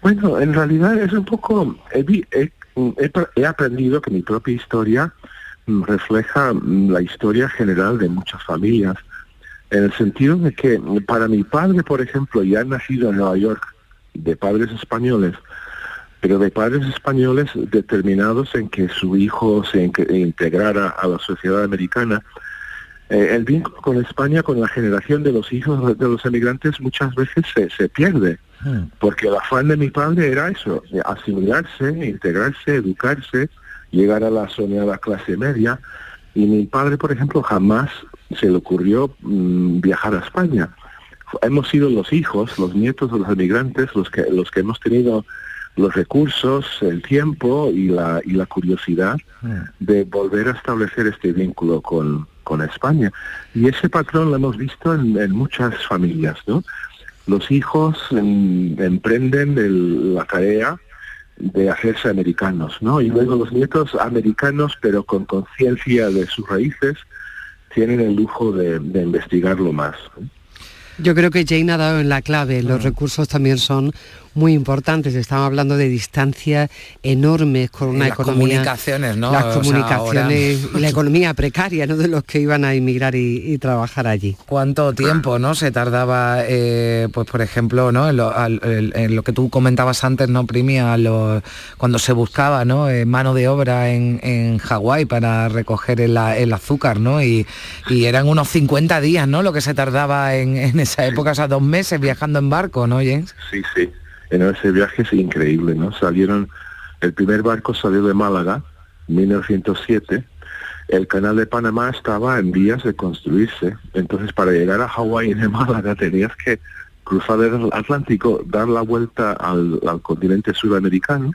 Bueno, en realidad es un poco, he, he- he pr- he aprendido que mi propia historia mm, refleja mm, la historia general de muchas familias, en el sentido de que mm, para mi padre, por ejemplo, ya nacido en Nueva York, de padres españoles, pero de padres españoles determinados en que su hijo se in- integrara a la sociedad americana, eh, el vínculo con España, con la generación de los hijos de los emigrantes muchas veces se, se pierde. Porque el afán de mi padre era eso, asimilarse, integrarse, educarse, llegar a la soñada clase media. Y mi padre, por ejemplo, jamás se le ocurrió mm, viajar a España. Hemos sido los hijos, los nietos de los emigrantes, los que, los que hemos tenido los recursos, el tiempo y la, y la curiosidad de volver a establecer este vínculo con, con España. Y ese patrón lo hemos visto en, en muchas familias, ¿no? Los hijos em, emprenden el- la tarea de hacerse americanos, ¿no? Y luego los nietos americanos, pero con conciencia de sus raíces, tienen el lujo de, de investigarlo más. Yo creo que Jane ha dado en la clave. Los recursos también son muy importantes. Estamos hablando de distancias enormes con una las economía. comunicaciones, ¿no? Las O sea, comunicaciones, ahora- la economía precaria, ¿no? De los que iban a emigrar y, y trabajar allí. ¿Cuánto tiempo no se tardaba, eh, pues por ejemplo, ¿no? en, lo, al- el- en lo que tú comentabas antes, no primía lo- cuando se buscaba ¿no? Eh, mano de obra en, en Hawái para recoger el, a- el azúcar, ¿no? Y, y eran unos 50 días, ¿no? Lo que se tardaba en, en esa época, o sea, dos meses viajando en barco, ¿no, James? Sí, sí. En ese viaje es increíble, ¿no? Salieron, el primer barco salió de Málaga, 1907. El canal de Panamá estaba en vías de construirse. Entonces, para llegar a Hawái de Málaga tenías que cruzar el Atlántico, dar la vuelta al, continente sudamericano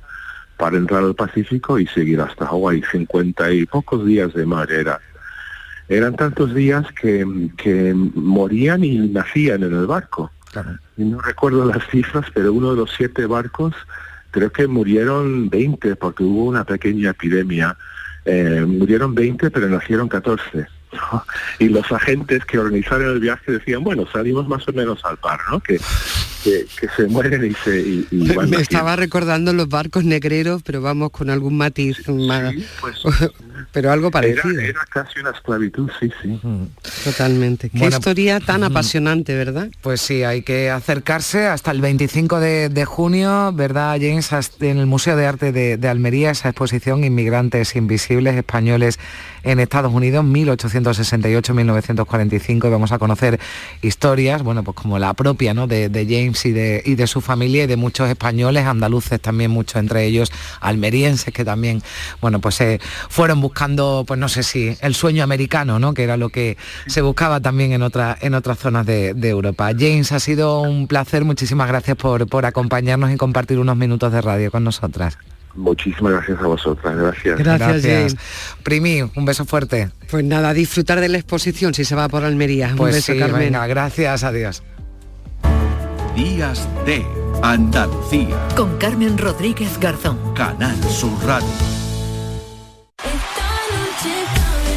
para entrar al Pacífico y seguir hasta Hawái. 50 y pocos días de mar era. Eran tantos días que morían y nacían en el barco. No recuerdo las cifras, pero uno de los siete barcos creo que murieron 20 porque hubo una pequeña epidemia. Eh, murieron 20, pero nacieron 14. ¿No? Y los agentes que organizaron el viaje decían, bueno, salimos más o menos al par, ¿no? Que, que, que se mueren y se y, y van Me estaba recordando los barcos negreros, pero vamos con algún matiz más, pero algo parecido. Era, era casi una esclavitud, sí, sí. Totalmente. Qué Bueno, historia tan apasionante, ¿verdad? Pues sí, hay que acercarse hasta el 25 de, de junio, ¿verdad, James? En el Museo de Arte de, de Almería, esa exposición Inmigrantes Invisibles Españoles en Estados Unidos, 1868-1945. y Vamos a conocer historias, bueno, pues como la propia, ¿no? De, James y de, y de su familia y de muchos españoles, andaluces también, muchos entre ellos, almerienses que también, bueno, pues eh, fueron buscando, pues no sé si el sueño americano, ¿no? Que era lo que se buscaba también en, otra, en otras zonas de, de Europa. James, ha sido un placer, muchísimas gracias por, por acompañarnos y compartir unos minutos de radio con nosotras. Muchísimas gracias a vosotras, gracias. Gracias, James. Primi, un beso fuerte. Pues nada, disfrutar de la exposición si se va por Almería. Pues un beso, sí, Carmen. venga, gracias, adiós. Días de Andalucía. Con Carmen Rodríguez Garzón. Canal Sur Radio.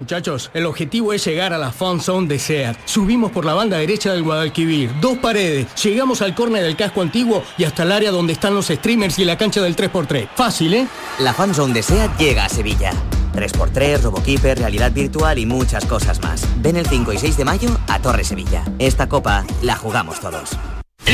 Muchachos, el objetivo es llegar a la Fan Zone de SEAT. Subimos por la banda derecha del Guadalquivir, dos paredes, llegamos al córner del casco antiguo y hasta el área donde están los streamers y la cancha del 3x3. Fácil, ¿eh? La Fan Zone de SEAT llega a Sevilla. 3x3, RoboKeeper, realidad virtual y muchas cosas más. Ven el 5 y 6 de mayo a Torre Sevilla. Esta copa la jugamos todos.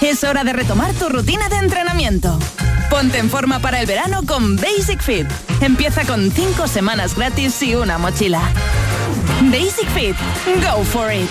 Es hora de retomar tu rutina de entrenamiento. Ponte en forma para el verano con Basic Fit. Empieza con 5 semanas gratis y una mochila. Basic Fit. Go for it.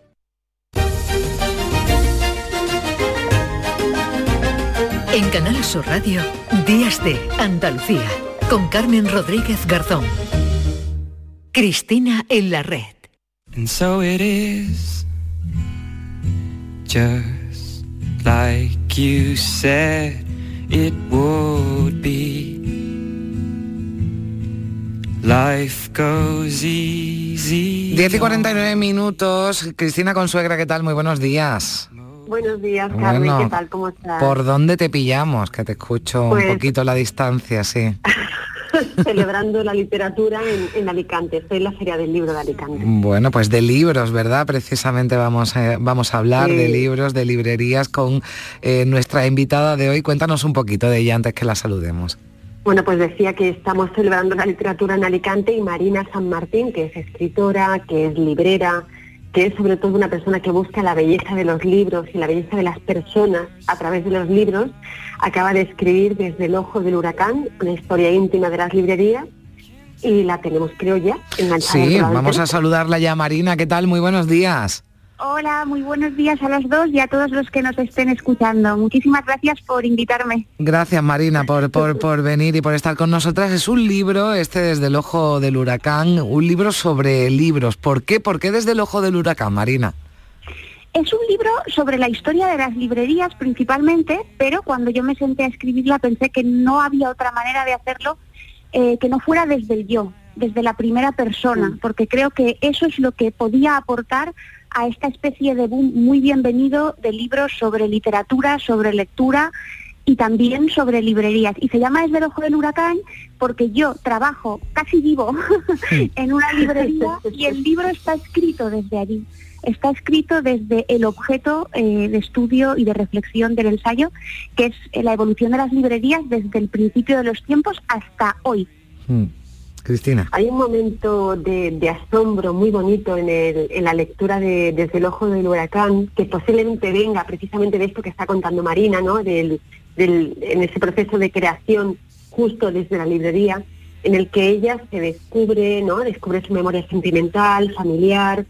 En Canal Sur Radio, Días de Andalucía, con Carmen Rodríguez Garzón. Cristina en la red. And so it is, just like you said it would be. Life goes easy. 10 y 49 minutos. Cristina Consuegra, ¿qué tal? Muy buenos días. Buenos días, Carmen, Bueno, ¿qué tal? ¿Cómo estás? ¿Por dónde te pillamos? Que te escucho Pues- un poquito a la distancia, sí. Celebrando la literatura en, en Alicante. Estoy en la Feria del Libro de Alicante. Bueno, pues de libros, ¿verdad? Precisamente vamos, a- vamos a hablar Sí. de libros, de librerías con eh, nuestra invitada de hoy. Cuéntanos un poquito de ella antes que la saludemos. Bueno, pues decía que estamos celebrando la literatura en Alicante y Marina San Martín, que es escritora, que es librera, que es sobre todo una persona que busca la belleza de los libros y la belleza de las personas a través de los libros, acaba de escribir Desde el ojo del huracán, una historia íntima de las librerías, y la tenemos, creo ya, enganchada. Sí, vamos a saludarla ya, Marina. ¿Qué tal? Muy buenos días. Hola, muy buenos días a los dos y a todos los que nos estén escuchando. Muchísimas gracias por invitarme. Gracias, Marina, por, por, por venir y por estar con nosotras. Es un libro, este desde el ojo del huracán, un libro sobre libros. ¿Por qué? ¿Por qué desde el ojo del huracán, Marina? Es un libro sobre la historia de las librerías principalmente, pero cuando yo me senté a escribirla pensé que no había otra manera de hacerlo eh, que no fuera desde el yo, desde la primera persona, porque creo que eso es lo que podía aportar a esta especie de boom muy bienvenido de libros sobre literatura, sobre lectura y también sobre librerías. Y se llama Desde el ojo del huracán porque yo trabajo, casi vivo, en una librería y el libro está escrito desde allí. Está escrito desde el objeto eh, de estudio y de reflexión del ensayo, que es la evolución de las librerías desde el principio de los tiempos hasta hoy. Cristina. Hay un momento de, asombro muy bonito en, el- en la lectura de Desde el ojo del huracán, que posiblemente venga precisamente de esto que está contando Marina, ¿no? Del, del- en ese proceso de creación justo desde la librería, en el que ella se descubre, ¿no? Descubre su memoria sentimental, familiar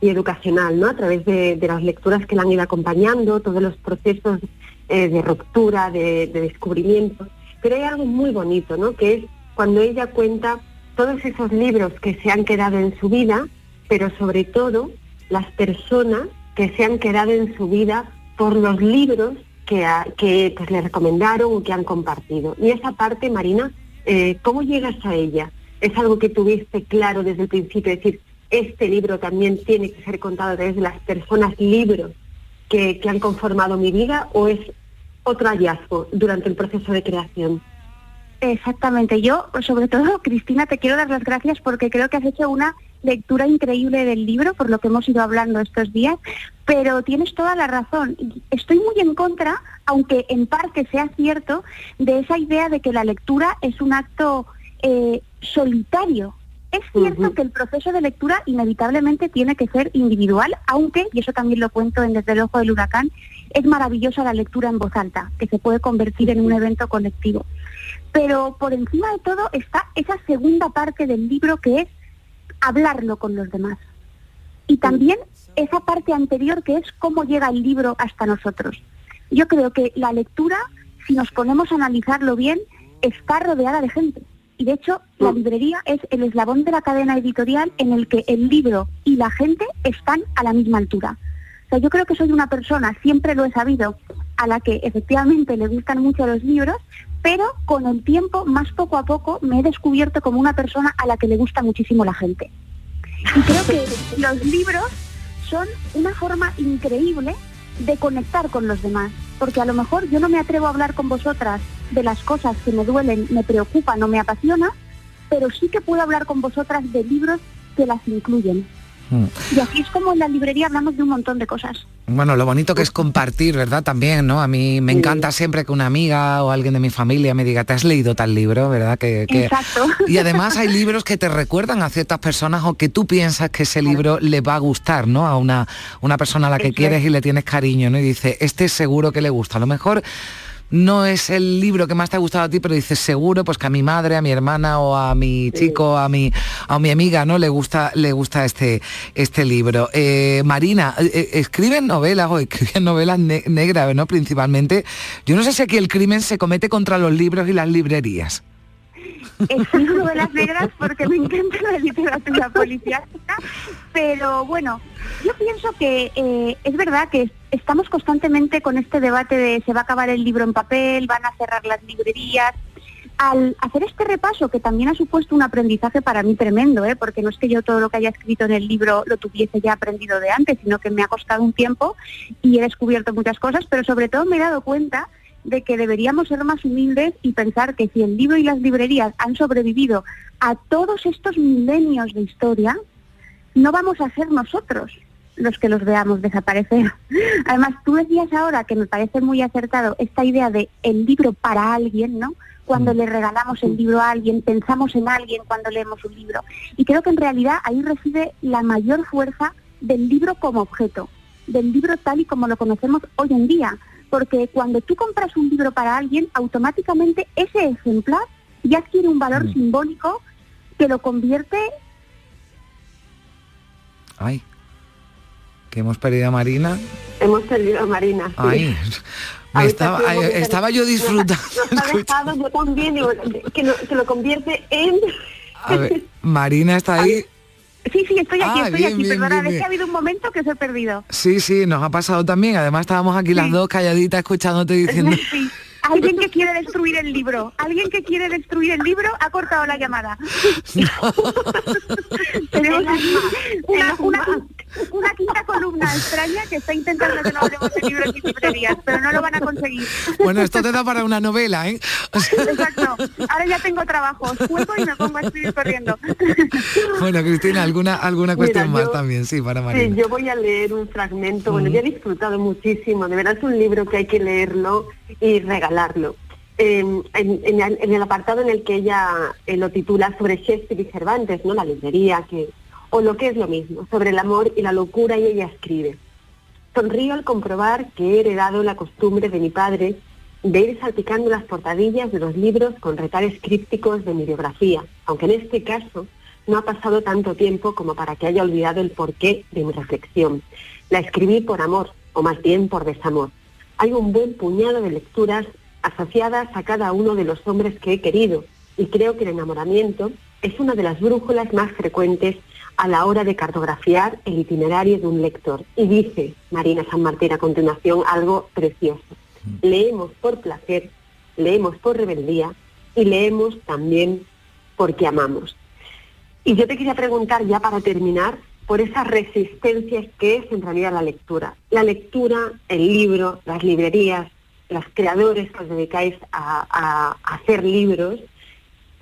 y educacional, ¿no? A través de, de las lecturas que la han ido acompañando, todos los procesos eh, de ruptura, de, de descubrimiento. Pero hay algo muy bonito, ¿no? Que es cuando ella cuenta todos esos libros que se han quedado en su vida, pero sobre todo las personas que se han quedado en su vida por los libros que, ha- que pues, le recomendaron o que han compartido. Y esa parte, Marina, eh, ¿cómo llegas a ella? ¿Es algo que tuviste claro desde el principio? Es decir, este libro también tiene que ser contado a través de las personas libros que, que han conformado mi vida o es otro hallazgo durante el proceso de creación? Exactamente. Yo, sobre todo, Cristina, te quiero dar las gracias porque creo que has hecho una lectura increíble del libro, por lo que hemos ido hablando estos días, pero tienes toda la razón. Estoy muy en contra, aunque en parte sea cierto, de esa idea de que la lectura es un acto eh, solitario. Es cierto que el proceso de lectura inevitablemente tiene que ser individual, aunque, y eso también lo cuento en Desde el Ojo del Huracán, es maravillosa la lectura en voz alta, que se puede convertir en un evento colectivo. Pero por encima de todo está esa segunda parte del libro que es hablarlo con los demás. Y también esa parte anterior que es cómo llega el libro hasta nosotros. Yo creo que la lectura, si nos ponemos a analizarlo bien, está rodeada de gente y de hecho, la librería es el eslabón de la cadena editorial en el que el libro y la gente están a la misma altura. O sea, yo creo que soy una persona, siempre lo he sabido, a la que efectivamente le gustan mucho los libros, pero con el tiempo, más poco a poco, me he descubierto como una persona a la que le gusta muchísimo la gente. Y creo que los libros son una forma increíble de conectar con los demás, porque a lo mejor yo no me atrevo a hablar con vosotras de las cosas que me duelen, me preocupan o me apasiona, pero sí que puedo hablar con vosotras de libros que las incluyen. Mm. Y así es como en la librería hablamos de un montón de cosas. Bueno, lo bonito que es compartir, ¿verdad? También, ¿no? A mí me encanta siempre que una amiga o alguien de mi familia me diga, ¿te has leído tal libro, verdad? Que, Exacto. Y además hay libros que te recuerdan a ciertas personas o que tú piensas que ese libro le va a gustar, ¿no? A una, una persona a la que quieres y le tienes cariño, ¿no? Y dice, este seguro que le gusta. A lo mejor no es el libro que más te ha gustado a ti, pero dices seguro pues que a mi madre, a mi hermana o a mi chico, a mi, a mi amiga, ¿no? Le gusta, le gusta este, este libro. Eh, Marina, eh, eh, escriben novelas o escriben novelas negras, ¿no? Principalmente. Yo no sé si aquí el crimen se comete contra los libros y las librerías escribo novelas negras porque me encanta la literatura pero bueno, yo pienso que eh, es verdad que estamos constantemente con este debate de se va a acabar el libro en papel, van a cerrar las librerías. Al hacer este repaso, que también ha supuesto un aprendizaje para mí tremendo, ¿eh? porque no es que yo todo lo que haya escrito en el libro lo tuviese ya aprendido de antes, sino que me ha costado un tiempo y he descubierto muchas cosas, pero sobre todo me he dado cuenta de que deberíamos ser más humildes y pensar que si el libro y las librerías han sobrevivido a todos estos milenios de historia, no vamos a ser nosotros los que los veamos desaparecer. Además, tú decías ahora que me parece muy acertado esta idea de el libro para alguien, ¿no? Cuando mm. le regalamos el libro a alguien, pensamos en alguien cuando leemos un libro. Y creo que en realidad ahí reside la mayor fuerza del libro como objeto, del libro tal y como lo conocemos hoy en día porque cuando tú compras un libro para alguien, automáticamente ese ejemplar ya adquiere un valor mm. simbólico que lo convierte... Ay, que hemos perdido a Marina. Hemos perdido a Marina. Ay, estaba, yo disfrutando. Nos, yo también, que, lo convierte en... Marina está ahí. Sí, sí, estoy aquí, ah, estoy aquí. Perdona, es que ha habido un momento que se he perdido. Sí, sí, nos ha pasado también. Además estábamos aquí las dos calladitas escuchándote diciendo... Alguien que quiere destruir el libro. Alguien que quiere destruir el libro ha cortado la llamada. Tenemos una, una, una, quinta columna extraña que está intentando que no hablemos de libros y librerías, pero no lo van a conseguir. Bueno, esto te da para una novela, ¿eh? Exacto. Ahora ya tengo trabajo. Juego y me pongo a escribir corriendo. Bueno, Cristina, ¿alguna, alguna cuestión más también? Sí, para María. Sí, yo voy a leer un fragmento. Bueno, yo he disfrutado muchísimo. De verdad es un libro que hay que leerlo y regalarlo. en, el apartado en el que ella eh, lo titula sobre Shakespeare y Cervantes, ¿no? La librería, que, o lo que es lo mismo, sobre el amor y la locura, y ella escribe. Sonrío al comprobar que he heredado la costumbre de mi padre de ir salpicando las portadillas de los libros con retales crípticos de mi biografía, aunque en este caso no ha pasado tanto tiempo como para que haya olvidado el porqué de mi reflexión. La escribí por amor, o más bien por desamor hay un buen puñado de lecturas asociadas a cada uno de los hombres que he querido y creo que el enamoramiento es una de las brújulas más frecuentes a la hora de cartografiar el itinerario de un lector. Y dice Marina San Martín a continuación algo precioso. Mm. Leemos por placer, leemos por rebeldía y leemos también porque amamos. Y yo te quería preguntar ya para terminar, por esas resistencias que es en realidad la lectura. La lectura, el libro, las librerías, los creadores que os dedicáis a, hacer libros,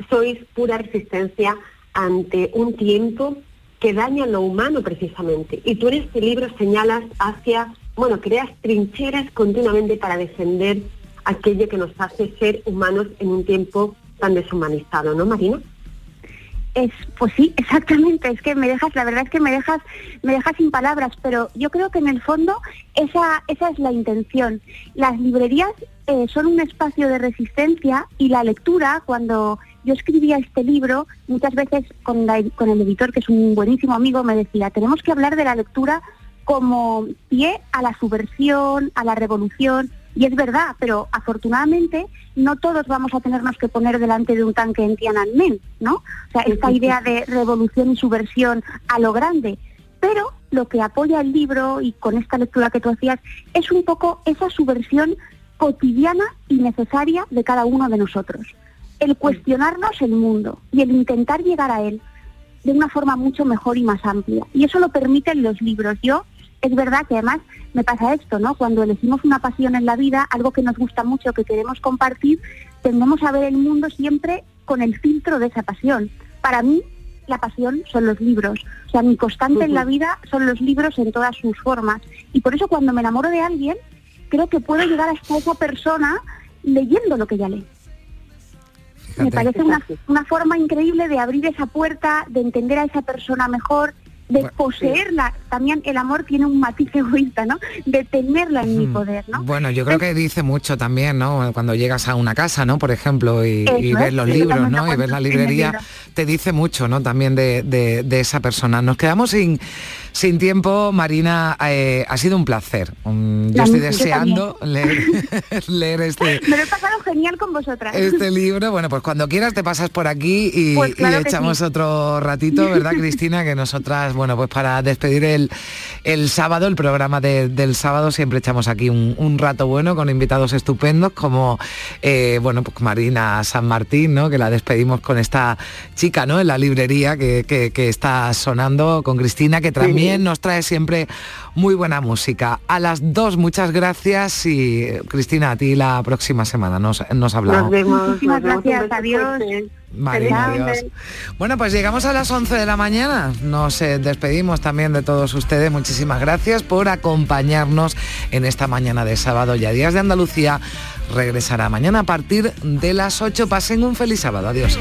sois pura resistencia ante un tiempo que daña lo humano precisamente. Y tú en este libro señalas hacia, bueno, creas trincheras continuamente para defender aquello que nos hace ser humanos en un tiempo tan deshumanizado, ¿no, Marina? Es, pues sí, exactamente, es que me dejas, la verdad es que me dejas, me dejas sin palabras, pero yo creo que en el fondo esa, esa es la intención. Las librerías eh, son un espacio de resistencia y la lectura, cuando yo escribía este libro, muchas veces con, con el editor, que es un buenísimo amigo, me decía, tenemos que hablar de la lectura como pie a la subversión, a la revolución, y es verdad, pero afortunadamente no todos vamos a tenernos que poner delante de un tanque en Tiananmen, ¿no? O sea, esta idea de revolución y subversión a lo grande. Pero lo que apoya el libro y con esta lectura que tú hacías es un poco esa subversión cotidiana y necesaria de cada uno de nosotros. El cuestionarnos el mundo y el intentar llegar a él de una forma mucho mejor y más amplia. Y eso lo permiten los libros. Yo es verdad que además me pasa esto, ¿no? Cuando elegimos una pasión en la vida, algo que nos gusta mucho, que queremos compartir, tendemos a ver el mundo siempre con el filtro de esa pasión. Para mí, la pasión son los libros. O sea, mi constante en la vida son los libros en todas sus formas. Y por eso cuando me enamoro de alguien, creo que puedo llegar hasta esa persona leyendo lo que ya lee. Me parece una, una forma increíble de abrir esa puerta, de entender a esa persona mejor, de poseerla. También el amor tiene un matiz egoísta, ¿no? De tenerla en mi poder, ¿no? Bueno, yo creo que dice mucho también, ¿no? Cuando llegas a una casa, ¿no? Por ejemplo, y, ves los libros, ¿no? Y ves la librería, te dice mucho, ¿no? También de, de esa persona. Nos quedamos sin sin tiempo, Marina, eh, ha sido un placer. yo estoy deseando leer, este... Me lo he pasado genial con vosotras. Este libro, bueno, pues cuando quieras te pasas por aquí y, pues echamos otro ratito, ¿verdad, Cristina? Que nosotras, bueno, pues para despedir el, el sábado, el programa del sábado, siempre echamos aquí un, rato bueno con invitados estupendos como, eh, bueno, pues Marina San Martín, ¿no? Que la despedimos con esta chica, ¿no? En la librería que, está sonando con Cristina, que también nos trae siempre muy buena música. A las dos, muchas gracias y Cristina, a ti la próxima semana nos, nos hablamos. Nos vemos. Muchísimas gracias, adiós. Marina, Dios. Bueno, pues llegamos a las 11 de la mañana. Nos eh, despedimos también de todos ustedes. Muchísimas gracias por acompañarnos en esta mañana de sábado. Ya Días de Andalucía regresará mañana a partir de las 8. Pasen un feliz sábado. Adiós.